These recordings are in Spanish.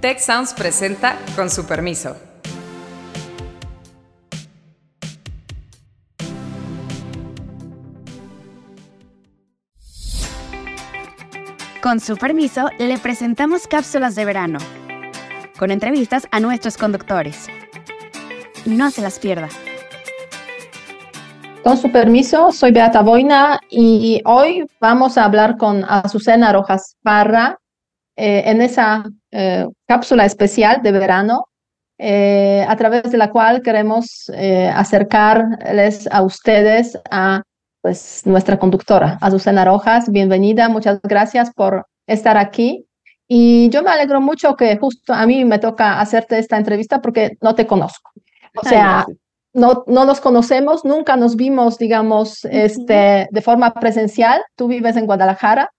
Tech Sounds presenta con su permiso. Con su permiso, le presentamos cápsulas de verano, con entrevistas a nuestros conductores. No se las pierda. Con su permiso, soy Beata Boina y hoy vamos a hablar con Azucena Rojas Parra eh, en esa eh, cápsula especial de verano, eh, a través de la cual queremos acercarles a ustedes a pues, nuestra conductora, Azucena Rojas. Bienvenida, muchas gracias por estar aquí. Y yo me alegro mucho que justo a mí me toca hacerte esta entrevista porque no te conozco. O sea, no, no nos conocemos, nunca nos vimos, digamos, este, de forma presencial. Tú vives en Guadalajara,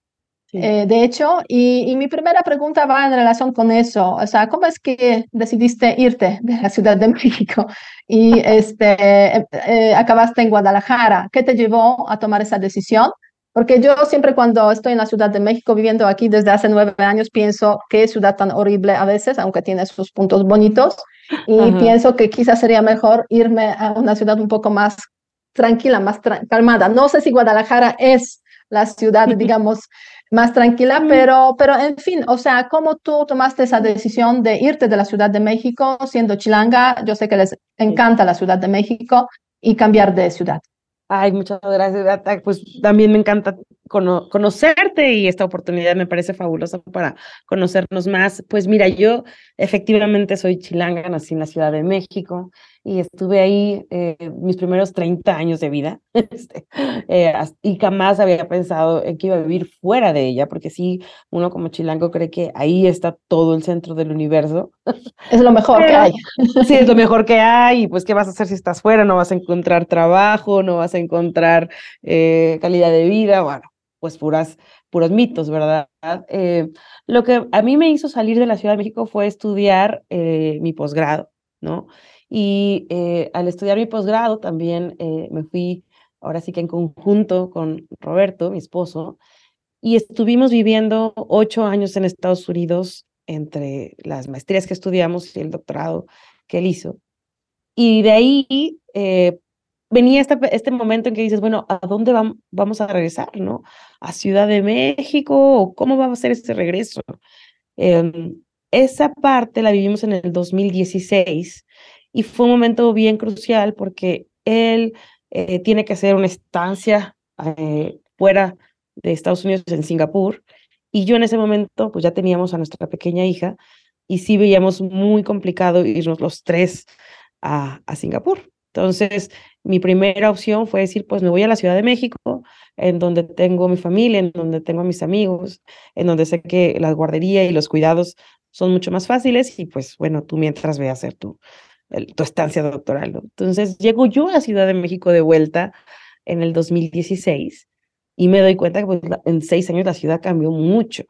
eh, de hecho, y, mi primera pregunta va en relación con eso. O sea, ¿cómo es que decidiste irte de la Ciudad de México y este, eh, eh, acabaste en Guadalajara? ¿Qué te llevó a tomar esa decisión? Porque yo siempre cuando estoy en la Ciudad de México, viviendo aquí desde hace nueve años, pienso qué ciudad tan horrible a veces, aunque tiene sus puntos bonitos, y pienso que quizás sería mejor irme a una ciudad un poco más tranquila, más calmada. No sé si Guadalajara es la ciudad, digamos, más tranquila, pero, pero en fin, o sea, ¿cómo tú tomaste esa decisión de irte de la Ciudad de México siendo chilanga? Yo sé que les encanta la Ciudad de México y cambiar de ciudad. Ay, muchas gracias, Pues también me encanta conocerte y esta oportunidad me parece fabulosa para conocernos más. Pues mira, yo efectivamente soy chilanga, nací en la Ciudad de México y estuve ahí eh, mis primeros 30 años de vida este, eh, y jamás había pensado en que iba a vivir fuera de ella, porque sí, uno como chilango cree que ahí está todo el centro del universo. Es lo mejor que hay. Sí, es lo mejor que hay y pues ¿qué vas a hacer si estás fuera? No vas a encontrar trabajo, no vas a encontrar eh, calidad de vida, bueno, pues puras, puros mitos, ¿verdad? lo que a mí me hizo salir de la Ciudad de México fue estudiar mi posgrado, ¿no? Y eh, al estudiar mi posgrado también eh, me fui, ahora sí que en conjunto con Roberto, mi esposo, y estuvimos viviendo ocho años en Estados Unidos entre las maestrías que estudiamos y el doctorado que él hizo. Y de ahí eh, venía este, este momento en que dices, bueno, ¿a dónde vamos a regresar? ¿no? ¿A Ciudad de México? ¿Cómo va a ser este regreso? Em, esa parte la vivimos en el 2016 y fue un momento bien crucial porque él eh, tiene que hacer una estancia eh, fuera de Estados Unidos en Singapur y yo en ese momento pues ya teníamos a nuestra pequeña hija y sí veíamos muy complicado irnos los tres a, a Singapur. Entonces, mi primera opción fue decir, pues me voy a la Ciudad de México, en donde tengo mi familia, en donde tengo a mis amigos, en donde sé que la guardería y los cuidados son mucho más fáciles y pues bueno, tú mientras ve a hacer tu, tu estancia doctoral. Entonces llego yo a Ciudad de México de vuelta en el 2016 y me doy cuenta que pues, en seis años la ciudad cambió mucho.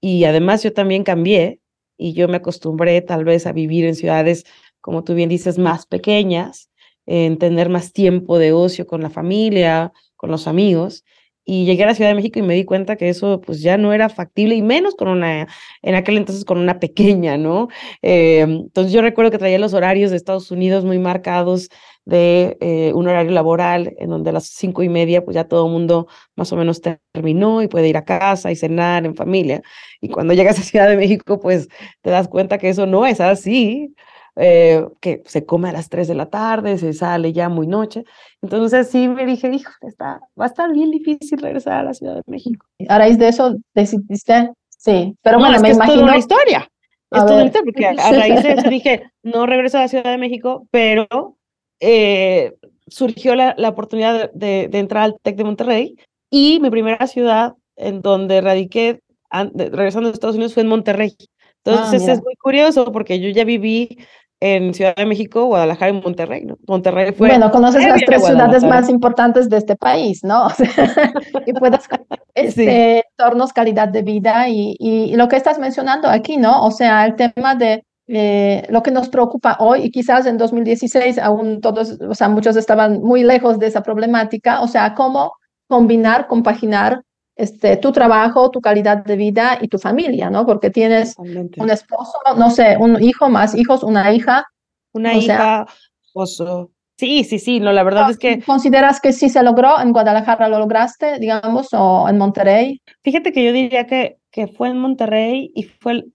Y además yo también cambié y yo me acostumbré tal vez a vivir en ciudades, como tú bien dices, más pequeñas, en tener más tiempo de ocio con la familia, con los amigos y llegué a la Ciudad de México y me di cuenta que eso pues ya no era factible y menos con una, en aquel entonces con una pequeña, ¿no? Eh, entonces yo recuerdo que traía los horarios de Estados Unidos muy marcados de eh, un horario laboral en donde a las cinco y media pues ya todo el mundo más o menos terminó y puede ir a casa y cenar en familia. Y cuando llegas a Ciudad de México pues te das cuenta que eso no es así. Eh, que se come a las 3 de la tarde, se sale ya muy noche. Entonces sí me dije, hijo, está, va a estar bien difícil regresar a la Ciudad de México. A raíz de eso decidiste, sí, pero bueno, me es imagino... Toda la historia. Es toda la historia, porque a, raíz de eso dije, no regreso a la Ciudad de México, pero eh, surgió la, la oportunidad de, de, entrar al TEC de Monterrey y mi primera ciudad en donde radiqué, regresando a Estados Unidos, fue en Monterrey. Entonces ah, es muy curioso porque yo ya viví en Ciudad de México, Guadalajara y Monterrey, ¿no? Monterrey fue... Bueno, conoces las tres ciudades más importantes de este país, ¿no? y puedes este, entornos, calidad de vida y, y, lo que estás mencionando aquí, ¿no? O sea, el tema de eh, lo que nos preocupa hoy y quizás en 2016 aún todos, o sea, muchos estaban muy lejos de esa problemática, o sea, cómo combinar, compaginar este, tu trabajo, tu calidad de vida y tu familia, ¿no? Porque tienes un esposo, no sé, un hijo, más hijos, una hija. Una hija, esposo. Sí, sí, sí, no, la verdad es que... ¿Consideras que sí se logró? ¿En Guadalajara lo lograste, digamos, o en Monterrey? Fíjate que yo diría que, que fue en Monterrey y fue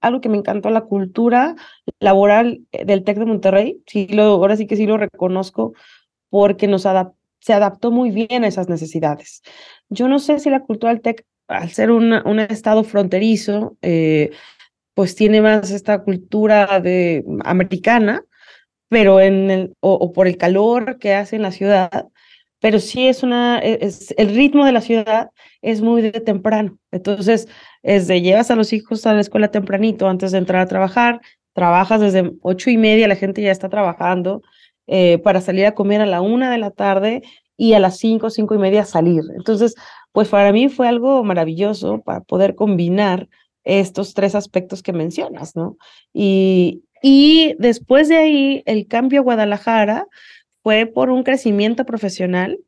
algo que me encantó, la cultura laboral eh, del TEC de Monterrey. Sí, lo, ahora sí que sí lo reconozco porque nos se adaptó muy bien a esas necesidades. Yo no sé si la cultura del TEC, al ser un estado fronterizo, eh, pues tiene más esta cultura de, americana, pero en el, o, por el calor que hace en la ciudad, pero sí es una, e, es, el ritmo de la ciudad es muy de temprano. Entonces, es de llevas a los hijos a la escuela tempranito antes de entrar a trabajar, trabajas desde ocho y media, la gente ya está trabajando, eh, para salir a comer a la una de la tarde y a las cinco, cinco y media salir. Entonces, pues para mí fue algo maravilloso para poder combinar estos tres aspectos que mencionas, ¿no? Y, y después de ahí, el cambio a Guadalajara fue por un crecimiento profesional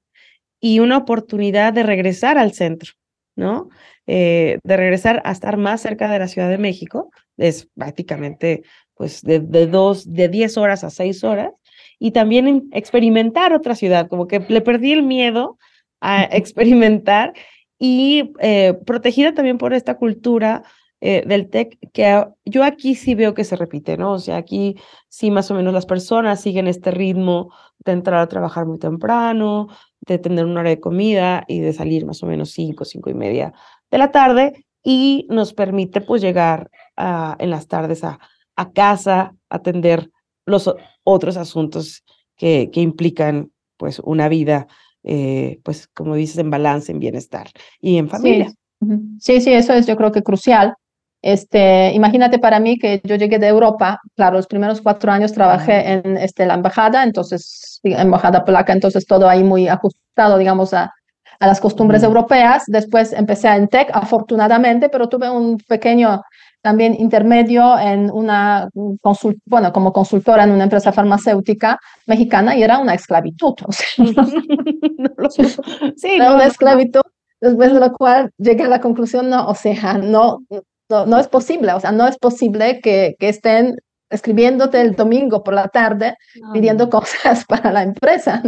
y una oportunidad de regresar al centro, ¿no? Eh, de regresar a estar más cerca de la Ciudad de México, es prácticamente pues de, de dos, de diez horas a seis horas, y también experimentar otra ciudad, como que le perdí el miedo a experimentar y eh, protegida también por esta cultura eh, del TEC, que yo aquí sí veo que se repite, ¿no? O sea, aquí sí más o menos las personas siguen este ritmo de entrar a trabajar muy temprano, de tener una hora de comida y de salir más o menos cinco, cinco y media de la tarde y nos permite pues llegar en las tardes a, a casa, atender los otros asuntos que, que implican pues una vida, eh, pues como dices, en balance, en bienestar y en familia. sí, sí, eso es yo creo que crucial. Este, imagínate para mí que yo llegué de Europa, claro, los primeros cuatro años trabajé en este, la embajada, entonces, embajada polaca, entonces todo ahí muy ajustado, digamos, a, a las costumbres europeas. Después empecé en tech, afortunadamente, pero tuve un pequeño también intermedio en una consult bueno, como consultora en una empresa farmacéutica mexicana y era una esclavitud. O sea, sí, no, una esclavitud, después de lo cual llegué a la conclusión, no, o sea, no, no, es posible, o sea, no es posible que, que estén escribiéndote el domingo por la tarde pidiendo cosas para la empresa.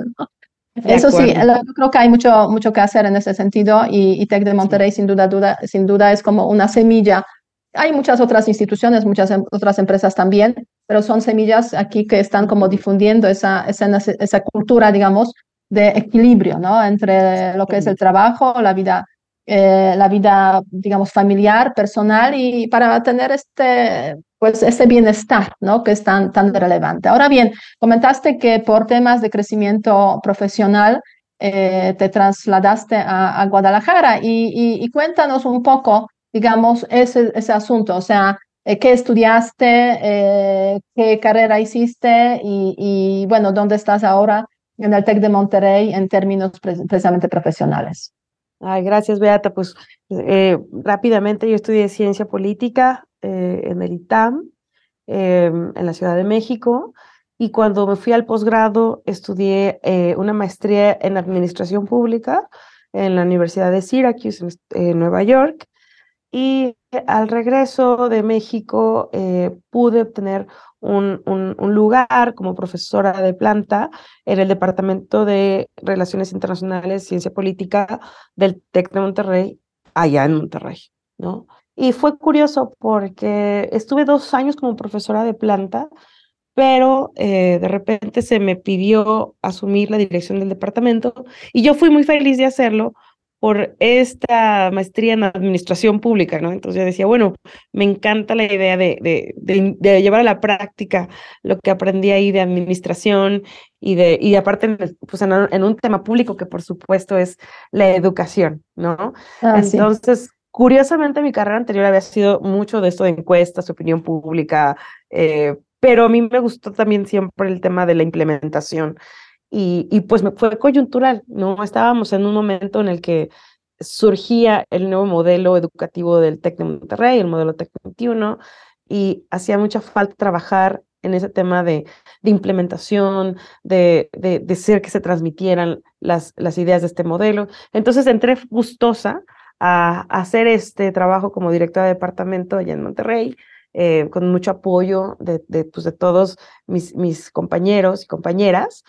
Eso sí, yo creo que hay mucho, mucho que hacer en ese sentido y, y Tech de Monterrey sin duda, duda, sin duda es como una semilla. Hay muchas otras instituciones, muchas em, otras empresas también, pero son semillas aquí que están como difundiendo esa, esa, esa cultura, digamos, de equilibrio, ¿no? Entre lo que es el trabajo, la vida eh, la vida, digamos, familiar, personal y para tener este, pues, ese bienestar, ¿no? Que es tan, tan relevante. Ahora bien, comentaste que por temas de crecimiento profesional eh, te trasladaste a, Guadalajara y, y, cuéntanos un poco, digamos, ese, ese asunto, o sea, eh, qué estudiaste, qué carrera hiciste y, y, bueno, dónde estás ahora en el TEC de Monterrey en términos precisamente profesionales. Gracias, Beata. Pues eh, rápidamente yo estudié ciencia política eh, en el ITAM, em, en la Ciudad de México, y cuando me fui al posgrado estudié eh, una maestría en administración pública en la Universidad de Syracuse, en Nueva York, y al regreso de México pude obtener un, un, lugar como profesora de planta en el Departamento de Relaciones Internacionales, Ciencia Política del TEC de Monterrey, allá en Monterrey, ¿no? Y fue curioso porque estuve dos años como profesora de planta, pero eh, de repente se me pidió asumir la dirección del departamento y yo fui muy feliz de hacerlo por esta maestría en administración pública, ¿no? Entonces yo decía, bueno, me encanta la idea de, de, de, llevar a la práctica lo que aprendí ahí de administración y de, y aparte, pues en, un tema público que por supuesto es la educación, ¿no? Ah, Entonces, curiosamente mi carrera anterior había sido mucho de esto de encuestas, opinión pública, eh, pero a mí me gustó también siempre el tema de la implementación y, y pues fue coyuntural, ¿no? Estábamos en un momento en el que surgía el nuevo modelo educativo del TEC de Monterrey, el modelo TEC 21, y hacía mucha falta trabajar en ese tema de, de implementación, de, de, de, ser que se transmitieran las, las ideas de este modelo. Entonces entré gustosa a, a hacer este trabajo como directora de departamento allá en Monterrey, eh, con mucho apoyo de, de, pues, de todos mis, mis compañeros y compañeras,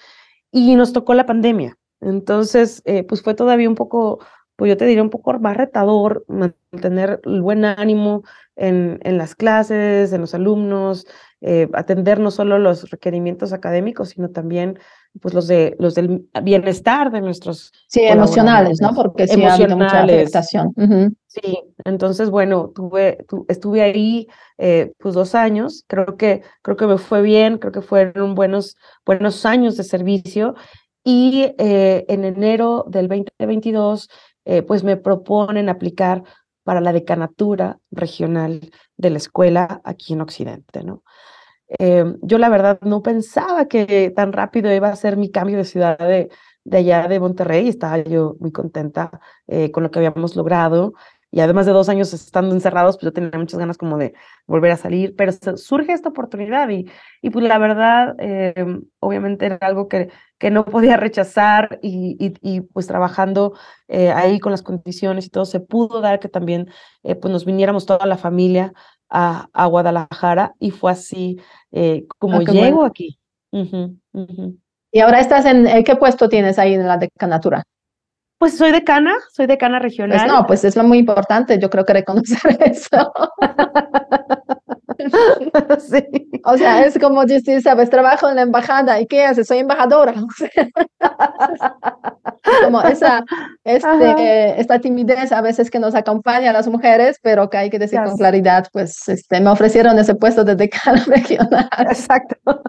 y nos tocó la pandemia. Entonces, eh, pues fue todavía un poco, pues yo te diría un poco más retador mantener el buen ánimo en, en las clases, en los alumnos, eh, atender no solo los requerimientos académicos, sino también pues los de los del bienestar de nuestros sí emocionales no porque sí ha habido mucha afectación. Uh -huh. sí entonces bueno tuve tu, estuve ahí eh, pues dos años. Creo que creo que me fue bien creo que fueron buenos buenos años de servicio. Y eh, en enero del 2022 eh, pues me proponen aplicar para la decanatura regional de la escuela aquí en Occidente, ¿no? Eh, yo la verdad no pensaba que tan rápido iba a ser mi cambio de ciudad de, de allá de Monterrey, estaba yo muy contenta eh, con lo que habíamos logrado y además de dos años estando encerrados, pues yo tenía muchas ganas como de volver a salir, pero surge esta oportunidad y, y pues la verdad, eh, obviamente era algo que, que no podía rechazar y, y, y pues trabajando eh, ahí con las condiciones y todo, se pudo dar que también eh, pues nos viniéramos toda la familia a, a Guadalajara y fue así como ah, llego bueno. aquí. Uh -huh, uh -huh. Y ahora estás en, ¿qué puesto tienes ahí en la decanatura? Pues soy decana, soy decana regional. Pues no, pues es lo muy importante, yo creo que reconocer eso. sí. O sea, es como decir, sabes, trabajo en la embajada, ¿y qué haces? Soy embajadora. Como esa, este, esta timidez a veces que nos acompaña a las mujeres, pero que hay que decir yes. con claridad, pues este, me ofrecieron ese puesto de decana regional. Exacto.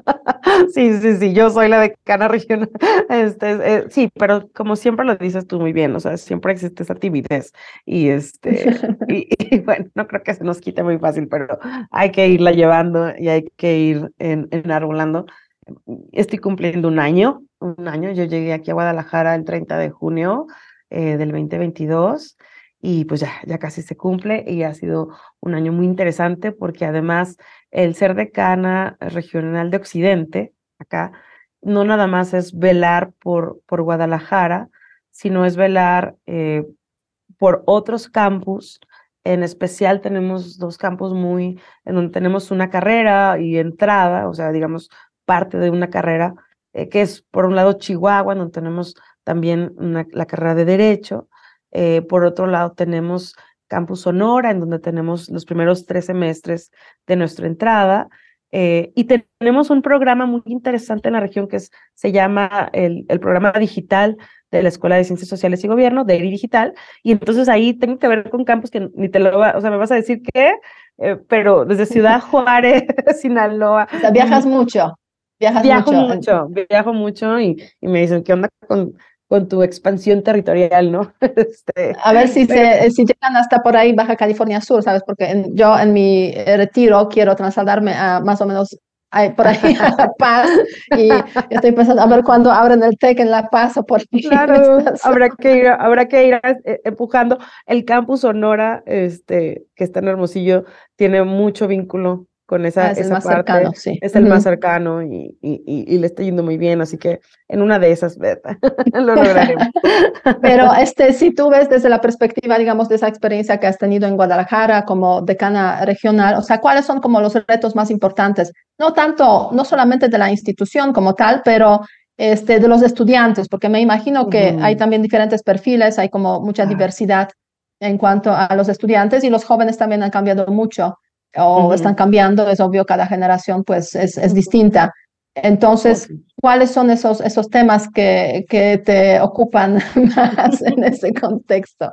Sí, sí, sí, yo soy la decana regional. Este, eh, sí, pero como siempre lo dices tú muy bien, o sea, siempre existe esa timidez y este, y, y, bueno, no creo que se nos quite muy fácil, pero hay que irla llevando y hay que ir en, enarbolando. Estoy cumpliendo un año, un año, yo llegué aquí a Guadalajara el 30 de junio eh, del 2022 y pues ya, ya casi se cumple y ha sido un año muy interesante porque además el ser decana regional de Occidente, acá, no nada más es velar por, por Guadalajara, sino es velar eh, por otros campus. En especial tenemos dos campus muy, en donde tenemos una carrera y entrada, o sea, digamos, parte de una carrera, eh, que es por un lado Chihuahua, donde tenemos también una, la carrera de Derecho. Eh, por otro lado tenemos Campus Sonora, en donde tenemos los primeros tres semestres de nuestra entrada. Eh, y tenemos un programa muy interesante en la región que es, se llama el, el, programa digital de la Escuela de Ciencias Sociales y Gobierno, de ERI Digital, y entonces ahí tengo que ver con campus que ni te lo va, o sea, me vas a decir qué, eh, pero desde Ciudad Juárez, Sinaloa. O sea, viajas mucho. Viajas viajo mucho. mucho, viajo mucho y, y me dicen, ¿qué onda con, con tu expansión territorial, ¿no? Este, a ver si, pero... se, si llegan hasta por ahí Baja California Sur, ¿sabes? Porque en, yo en mi retiro quiero trasladarme a más o menos a, por ahí a La Paz y estoy pensando a ver cuándo abren el TEC en La Paz o por ahí. Claro, habrá que ir, habrá que ir eh, empujando. El campus Sonora, este, que está en Hermosillo, tiene mucho vínculo con esa, ah, es esa el más parte. cercano, sí. Es el uh -huh. más cercano y, y, y, y, le está yendo muy bien, así que en una de esas lo lograremos. Pero este, si tú ves desde la perspectiva, digamos, de esa experiencia que has tenido en Guadalajara como decana regional, o sea, ¿cuáles son como los retos más importantes? No tanto, no solamente de la institución como tal, pero este, de los estudiantes, porque me imagino que uh -huh. hay también diferentes perfiles, hay como mucha ah. diversidad en cuanto a los estudiantes y los jóvenes también han cambiado mucho o uh -huh. están cambiando, es obvio, cada generación pues es, es distinta. Entonces. ¿cuáles son esos, esos temas que, que te ocupan más en ese contexto?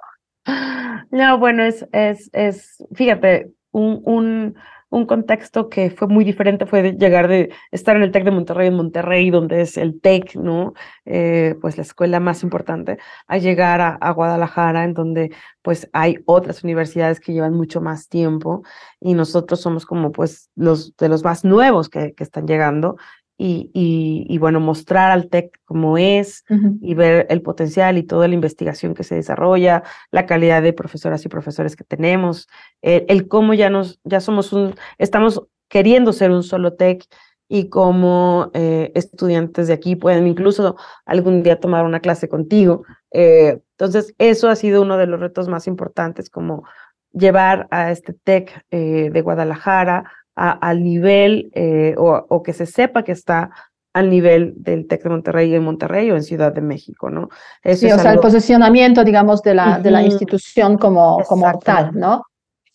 No, bueno, es, es, es fíjate, un, un, un contexto que fue muy diferente fue de llegar de estar en el TEC de Monterrey, en Monterrey, donde es el TEC, ¿no? Eh, pues la escuela más importante, a llegar a, a, Guadalajara, en donde pues hay otras universidades que llevan mucho más tiempo y nosotros somos como pues los de los más nuevos que, que están llegando y, y, y, bueno, mostrar al TEC cómo es uh -huh. y ver el potencial y toda la investigación que se desarrolla, la calidad de profesoras y profesores que tenemos, el, el cómo ya nos, ya somos un, estamos queriendo ser un solo TEC y cómo eh, estudiantes de aquí pueden incluso algún día tomar una clase contigo. Eh, entonces, eso ha sido uno de los retos más importantes, como llevar a este TEC eh, de Guadalajara al nivel o, que se sepa que está al nivel del TEC de Monterrey en Monterrey o en Ciudad de México, ¿no? sí, o sea, el posicionamiento, digamos, de la, de la institución como, como tal, ¿no?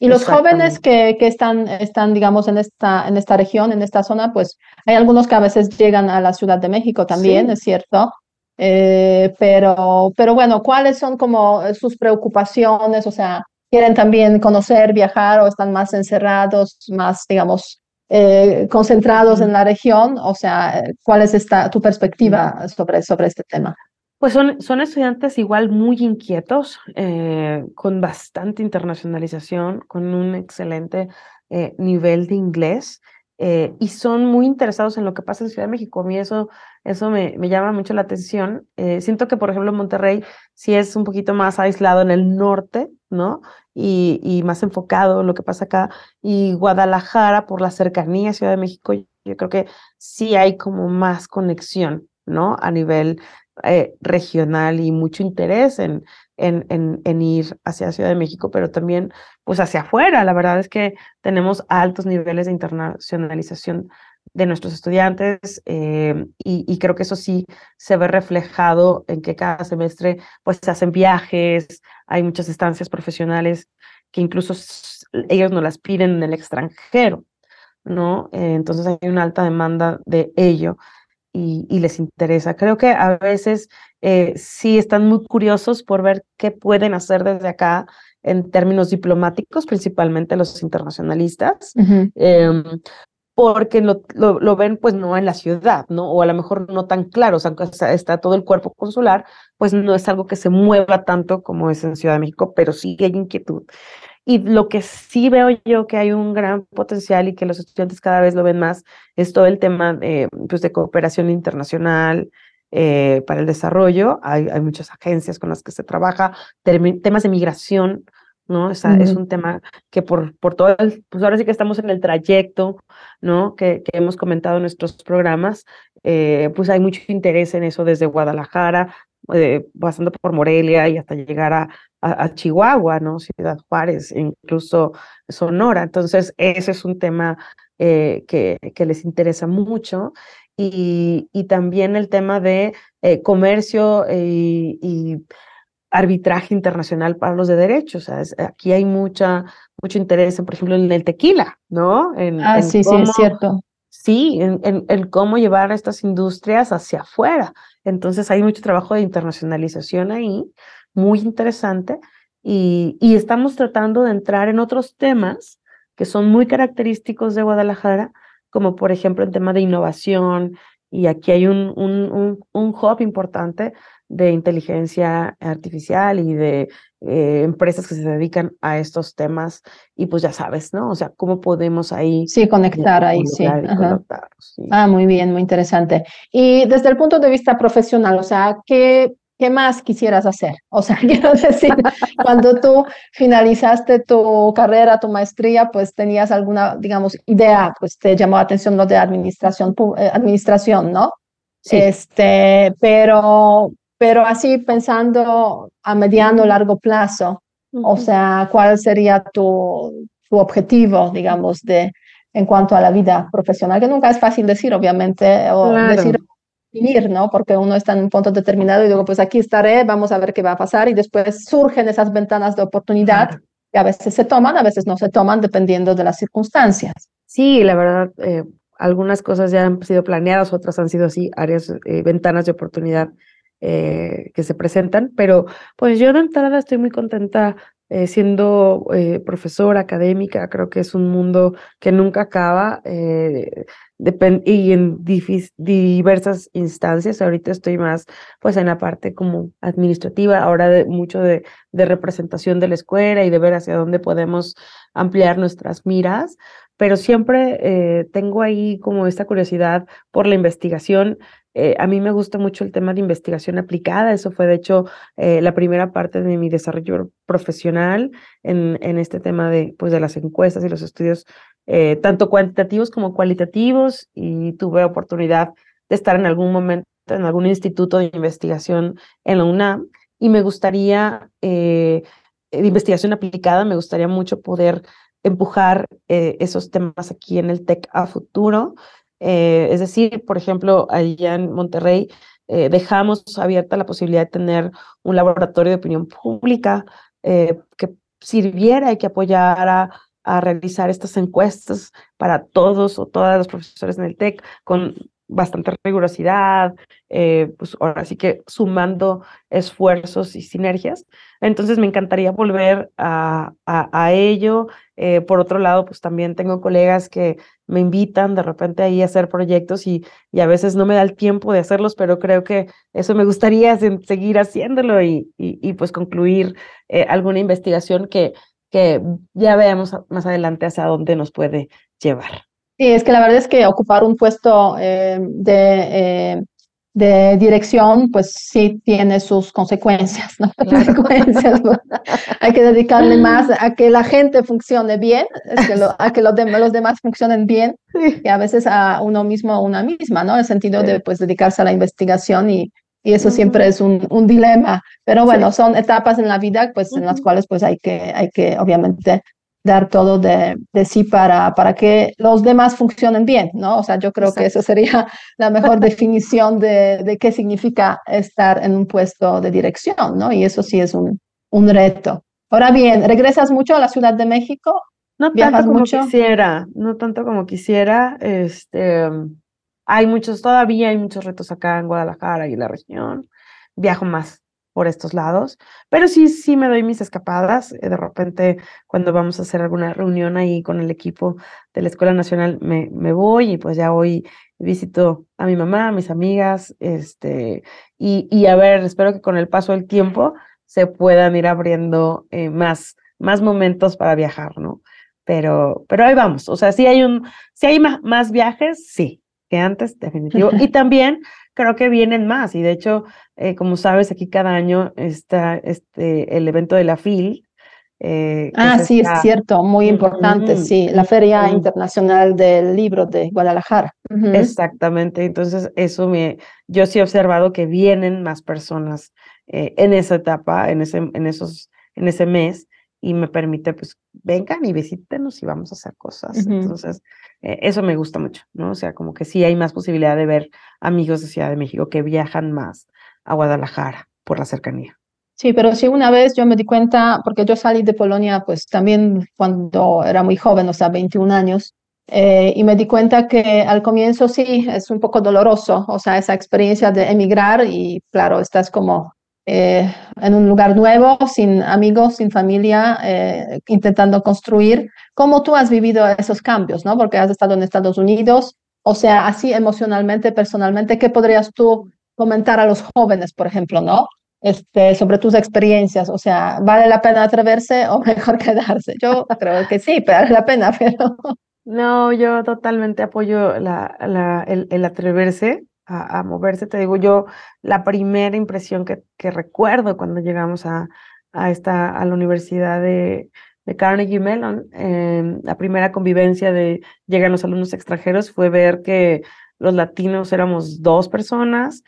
Y los jóvenes que, que, están, están, digamos, en esta, en esta región, en esta zona, pues hay algunos que a veces llegan a la Ciudad de México también, es cierto. Eh, pero, pero bueno, ¿cuáles son como sus preocupaciones? O sea, ¿quieren también conocer, viajar o están más encerrados, más, digamos, eh, concentrados en la región? O sea, ¿cuál es esta, tu perspectiva sobre, sobre este tema? Pues son, son estudiantes igual muy inquietos, eh, con bastante internacionalización, con un excelente eh, nivel de inglés eh, y son muy interesados en lo que pasa en Ciudad de México. A mí eso, eso me, me llama mucho la atención. siento que, por ejemplo, Monterrey sí es un poquito más aislado en el norte, ¿no? Y, y más enfocado en lo que pasa acá. Y Guadalajara, por la cercanía a Ciudad de México, yo creo que sí hay como más conexión, ¿no? A nivel eh, regional y mucho interés en, en, en, ir hacia Ciudad de México, pero también pues hacia afuera. La verdad es que tenemos altos niveles de internacionalización de nuestros estudiantes eh, y, creo que eso sí se ve reflejado en que cada semestre pues se hacen viajes, hay muchas estancias profesionales que incluso ellos no las piden en el extranjero, ¿no? Eh, entonces hay una alta demanda de ello y, les interesa. Creo que a veces eh, sí están muy curiosos por ver qué pueden hacer desde acá en términos diplomáticos, principalmente los internacionalistas, em, porque lo, lo, ven pues no en la ciudad, ¿no? O a lo mejor no tan claro, o sea, aunque está, todo el cuerpo consular, pues no es algo que se mueva tanto como es en Ciudad de México, pero sí hay inquietud. Y lo que sí veo yo que hay un gran potencial y que los estudiantes cada vez lo ven más es todo el tema de, pues, de cooperación internacional eh, para el desarrollo. Hay, hay, muchas agencias con las que se trabaja, temas de migración, ¿no? Es, es un tema que por, por todo el, pues ahora sí que estamos en el trayecto, ¿no? Que, que hemos comentado en nuestros programas, eh, pues hay mucho interés en eso desde Guadalajara, eh, pasando por Morelia y hasta llegar a, a, Chihuahua, ¿no? Ciudad Juárez, incluso Sonora. Entonces, ese es un tema eh, que, que, les interesa mucho. Y, y también el tema de eh, comercio y, arbitraje internacional para los de derechos. O sea, aquí hay mucha, mucho interés, por ejemplo, en el tequila, ¿no? En, ah, sí, sí, es cierto. Sí, en, en, en, cómo llevar a estas industrias hacia afuera. Entonces hay mucho trabajo de internacionalización ahí muy interesante y, y estamos tratando de entrar en otros temas que son muy característicos de Guadalajara, como por ejemplo el tema de innovación, y aquí hay un, un, un, un hub importante de inteligencia artificial y de eh, empresas que se dedican a estos temas y pues ya sabes, ¿no? O sea, cómo podemos ahí... Sí, conectar ahí, sí. sí. Ah, muy bien, muy interesante. Y desde el punto de vista profesional, o sea, ¿qué ¿qué más quisieras hacer? O sea, quiero decir, cuando tú finalizaste tu carrera, tu maestría, pues tenías alguna, digamos, idea, pues te llamó la atención lo de administración, eh, administración, ¿no? Sí. Este, pero, pero así pensando a mediano, largo plazo, o sea, ¿cuál sería tu, tu objetivo, digamos, de, en cuanto a la vida profesional? Que nunca es fácil decir, obviamente, o decir ¿no? Porque uno está en un punto determinado y digo, pues aquí estaré, vamos a ver qué va a pasar y después surgen esas ventanas de oportunidad que a veces se toman, a veces no se toman, dependiendo de las circunstancias. Sí, la verdad, eh, algunas cosas ya han sido planeadas, otras han sido así, áreas, eh, ventanas de oportunidad eh, que se presentan, pero pues yo de entrada estoy muy contenta eh, siendo eh, profesora académica, creo que es un mundo que nunca acaba eh, y en diversas instancias. Ahorita estoy más pues en la parte como administrativa, ahora de, mucho de, de representación de la escuela y de ver hacia dónde podemos ampliar nuestras miras, pero siempre tengo ahí como esta curiosidad por la investigación. Eh, a mí me gusta mucho el tema de investigación aplicada. Eso fue, de hecho, eh, la primera parte de mi desarrollo profesional en, este tema de, pues, de las encuestas y los estudios, eh, tanto cuantitativos como cualitativos. Y tuve oportunidad de estar en algún momento en algún instituto de investigación en la UNAM. Y me gustaría, de investigación aplicada, me gustaría mucho poder empujar esos temas aquí en el TEC a futuro. Eh, es decir, por ejemplo, allá en Monterrey eh, dejamos abierta la posibilidad de tener un laboratorio de opinión pública eh, que sirviera y que apoyara a realizar estas encuestas para todos o todas los profesores en el TEC con bastante rigurosidad, eh, pues ahora sí que sumando esfuerzos y sinergias. Entonces me encantaría volver a, a, ello. Eh, por otro lado, pues también tengo colegas que me invitan de repente ahí a hacer proyectos y, y a veces no me da el tiempo de hacerlos, pero creo que eso me gustaría seguir haciéndolo y, y, pues concluir eh, alguna investigación que, que ya veamos más adelante hacia dónde nos puede llevar. Sí, es que la verdad es que ocupar un puesto eh, de, eh, de, dirección, pues sí tiene sus consecuencias, ¿no? consecuencias, Hay que dedicarle más a que la gente funcione bien, a que los, los demás funcionen bien, y a veces a uno mismo o una misma, ¿no? En el sentido de pues dedicarse a la investigación y, y eso siempre es un, un dilema. Pero bueno, son etapas en la vida pues en las cuales pues hay que, hay que obviamente dar todo de, de, sí para, para que los demás funcionen bien, ¿no? O sea, yo creo que esa sería la mejor definición de, de, qué significa estar en un puesto de dirección, ¿no? Y eso sí es un, un reto. Ahora bien, ¿regresas mucho a la Ciudad de México? No tanto como quisiera, no tanto como quisiera. Este, hay muchos, todavía hay muchos retos acá en Guadalajara y la región. Viajo más por estos lados, pero sí, sí me doy mis escapadas. Eh, de repente, cuando vamos a hacer alguna reunión ahí con el equipo de la Escuela Nacional, me, me voy y pues ya hoy visito a mi mamá, a mis amigas, este, y, y a ver, espero que con el paso del tiempo se puedan ir abriendo eh, más, más momentos para viajar, ¿no? Pero, pero ahí vamos, o sea, si hay un, si hay más viajes, sí, que antes, definitivo. Y también creo que vienen más. Y de hecho, eh, como sabes, aquí cada año está este, el evento de la FIL. Eh, ah, sí, es cierto, muy importante, sí, la Feria Internacional del Libro de Guadalajara. Exactamente, entonces eso me, yo sí he observado que vienen más personas eh, en esa etapa, en ese, en esos, en ese mes, y me permite, pues, vengan y visítenos y vamos a hacer cosas. Entonces, eh, eso me gusta mucho, ¿no? O sea, como que sí hay más posibilidad de ver amigos de Ciudad de México que viajan más a Guadalajara por la cercanía. Sí, pero sí una vez yo me di cuenta, porque yo salí de Polonia, pues también cuando era muy joven, o sea, 21 años, eh, y me di cuenta que al comienzo sí es un poco doloroso, o sea, esa experiencia de emigrar y claro, estás como eh, en un lugar nuevo, sin amigos, sin familia, eh, intentando construir. ¿Cómo tú has vivido esos cambios? ¿no? Porque has estado en Estados Unidos, o sea, así emocionalmente, personalmente, ¿qué podrías tú comentar a los jóvenes, por ejemplo, ¿no? Este, sobre tus experiencias, o sea, ¿vale la pena atreverse o mejor quedarse? Yo creo que sí, vale la pena, pero... No, yo totalmente apoyo la, la, el, el atreverse a, moverse. Te digo yo, la primera impresión que, recuerdo cuando llegamos a, a, esta, a la Universidad de, de Carnegie Mellon, em, la primera convivencia de llegan los alumnos extranjeros fue ver que los latinos éramos dos personas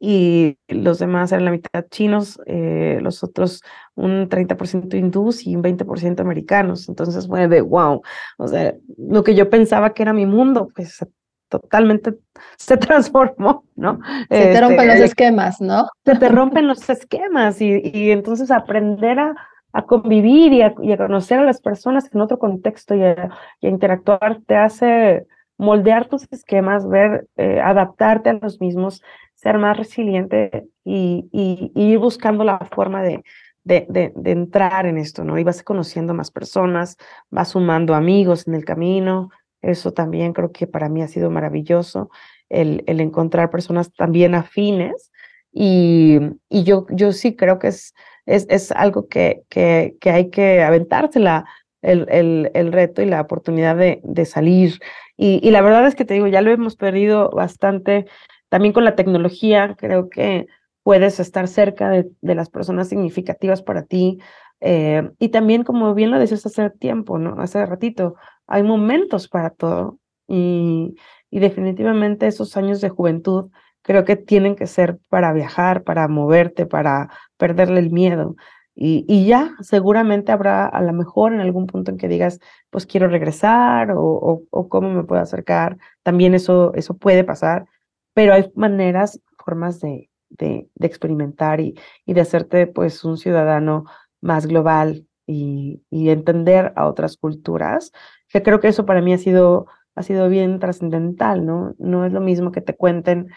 y los demás eran la mitad chinos, eh, los otros un 30% hindús y un 20% americanos. Entonces fue wow, o sea, lo que yo pensaba que era mi mundo, pues totalmente se transformó, ¿no? Se te rompen los este, esquemas, ¿no? Se te rompen los esquemas y, y entonces aprender a, a convivir y a, y a, conocer a las personas en otro contexto y a, y interactuar te hace moldear tus esquemas, ver, eh, adaptarte a los mismos, ser más resiliente y, y, y ir buscando la forma de, de, de, de, entrar en esto, ¿no? Y vas conociendo más personas, vas sumando amigos en el camino, eso también creo que para mí ha sido maravilloso, el, el encontrar personas también afines. Y, y yo, yo sí creo que es, es, es algo que, que, que, hay que aventársela el, el, el, reto y la oportunidad de, de salir. Y, y, la verdad es que te digo, ya lo hemos perdido bastante también con la tecnología, creo que puedes estar cerca de, las personas significativas para ti. Eh, y también, como bien lo decías hace tiempo, ¿no? Hace ratito, hay momentos para todo. Y, y definitivamente esos años de juventud creo que tienen que ser para viajar, para moverte, para perderle el miedo. Y, y, ya, seguramente habrá a lo mejor en algún punto en que digas, pues quiero regresar o, o, cómo me puedo acercar. También eso, eso puede pasar, pero hay maneras, formas de, de, de experimentar y, y, de hacerte pues un ciudadano más global y, y entender a otras culturas, que creo que eso para mí ha sido, ha sido bien trascendental, ¿no? No es lo mismo que te cuenten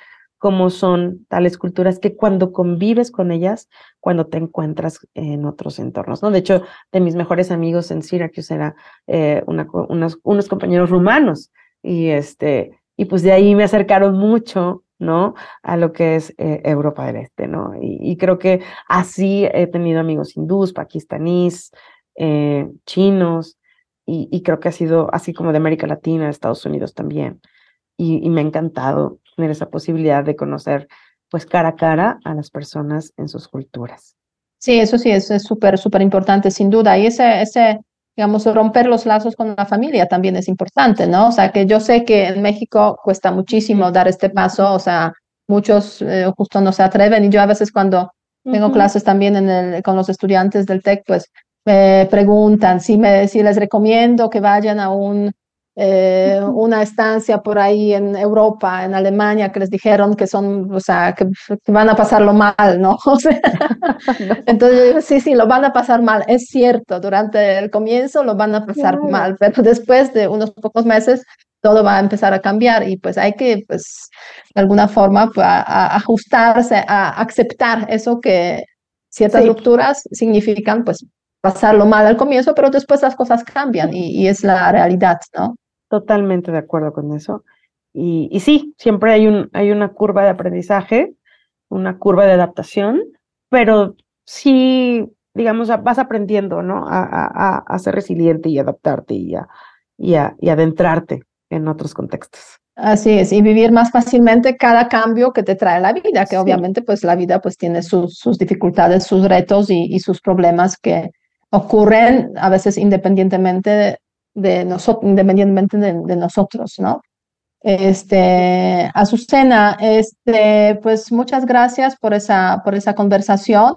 cómo son tales culturas que cuando convives con ellas, cuando te encuentras en otros entornos, ¿no? De hecho, de mis mejores amigos en Syracuse era eh, unos, unos, compañeros rumanos y este, y pues de ahí me acercaron mucho, ¿no? A lo que es eh, Europa del Este, ¿no? Y, creo que así he tenido amigos hindús, pakistaníes, eh, chinos, y, y, creo que ha sido así como de América Latina, Estados Unidos también. Y, y me ha encantado tener esa posibilidad de conocer pues cara a cara a las personas en sus culturas. Sí, eso sí, es súper, súper importante, sin duda. Y ese, ese, digamos, romper los lazos con la familia también es importante, ¿no? O sea, que yo sé que en México cuesta muchísimo dar este paso, o sea, muchos eh, justo no se atreven y yo a veces cuando tengo clases también en el, con los estudiantes del TEC, pues me preguntan si, me, si les recomiendo que vayan a un eh, una estancia por ahí en Europa, en Alemania, que les dijeron que son, o sea, que, van a pasarlo mal, ¿no? Entonces sí, sí, lo van a pasar mal, es cierto, durante el comienzo lo van a pasar mal, pero después de unos pocos meses todo va a empezar a cambiar y pues hay que, pues, de alguna forma, pues, ajustarse, a aceptar eso que ciertas rupturas significan, pues, pasarlo mal al comienzo, pero después las cosas cambian y, y es la realidad, ¿no? Totalmente de acuerdo con eso. Y, y, sí, siempre hay, un, hay una curva de aprendizaje, una curva de adaptación, pero sí, digamos, vas aprendiendo, ¿no? A, a, a ser resiliente y adaptarte y a, y, a, y adentrarte en otros contextos. Así es, y vivir más fácilmente cada cambio que te trae la vida, que obviamente pues la vida pues tiene sus, sus dificultades, sus retos y, y, sus problemas que ocurren a veces independientemente de nosotros, independientemente de, nosotros, ¿no? Este, Azucena, este, pues muchas gracias por esa, por esa conversación.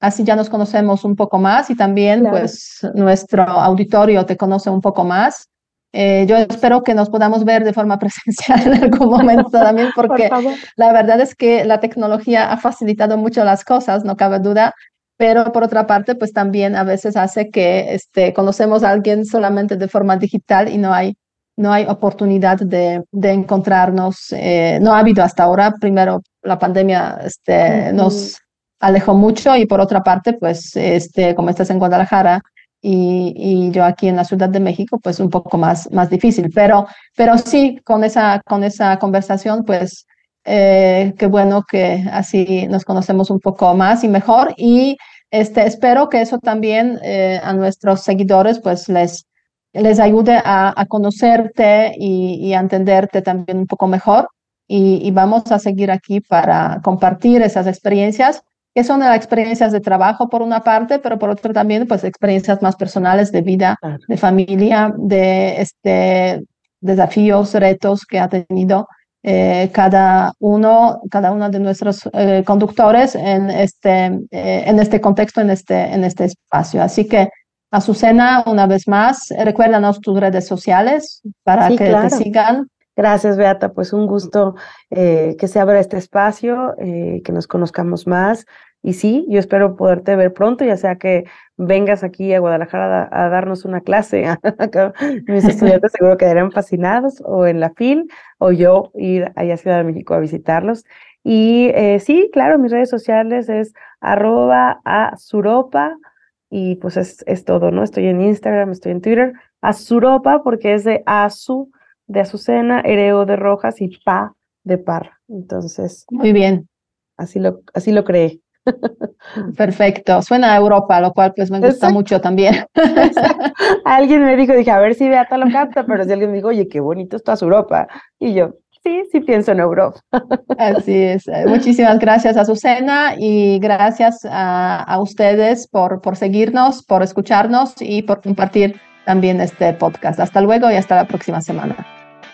Así ya nos conocemos un poco más y también pues nuestro auditorio te conoce un poco más. Eh, yo espero que nos podamos ver de forma presencial en algún momento también, porque la verdad es que la tecnología ha facilitado mucho las cosas, no cabe duda, pero por otra parte, pues también a veces hace que este, conocemos a alguien solamente de forma digital y no hay, no hay oportunidad de, de encontrarnos. Eh, no ha habido hasta ahora. Primero, la pandemia este, nos alejó mucho y por otra parte, pues este, como estás en Guadalajara y, y, yo aquí en la Ciudad de México, pues un poco más, más difícil. Pero, pero sí, con esa, con esa conversación, pues eh, qué bueno que así nos conocemos un poco más y mejor. Y este, espero que eso también eh, a nuestros seguidores pues les, les ayude a, conocerte y, a entenderte también un poco mejor. Y, vamos a seguir aquí para compartir esas experiencias, que son las experiencias de trabajo por una parte, pero por otra también pues experiencias más personales de vida, de familia, de este, desafíos, retos que ha tenido eh, cada uno, cada uno de nuestros eh, conductores en este, eh, en este contexto, en este, en este espacio. Así que, Azucena, una vez más, recuérdanos tus redes sociales para que te sigan. Gracias, Beata. Pues un gusto que se abra este espacio, que nos conozcamos más y sí, yo espero poderte ver pronto, ya sea que vengas aquí a Guadalajara a, darnos una clase. Mis estudiantes seguro quedarán fascinados, o en la FIL, o yo ir allá a Ciudad de México a visitarlos. Y eh, sí, claro, mis redes sociales es arroba a suropa, y pues es, es, todo, ¿no? Estoy en Instagram, estoy en Twitter, azuropa, porque es de azu, de azucena, ereo de rojas y pa de par. Entonces. Muy bien. Así lo, así lo creé. Perfecto, suena a Europa, lo cual pues me gusta mucho también. alguien me dijo, dije, a ver si Beata lo capta, pero si alguien me dijo, oye, qué bonito está Europa. Y yo, sí, sí pienso en Europa. Así es. Muchísimas gracias, Azucena, y gracias a, a ustedes por, por seguirnos, por escucharnos y por compartir también este podcast. Hasta luego y hasta la próxima semana.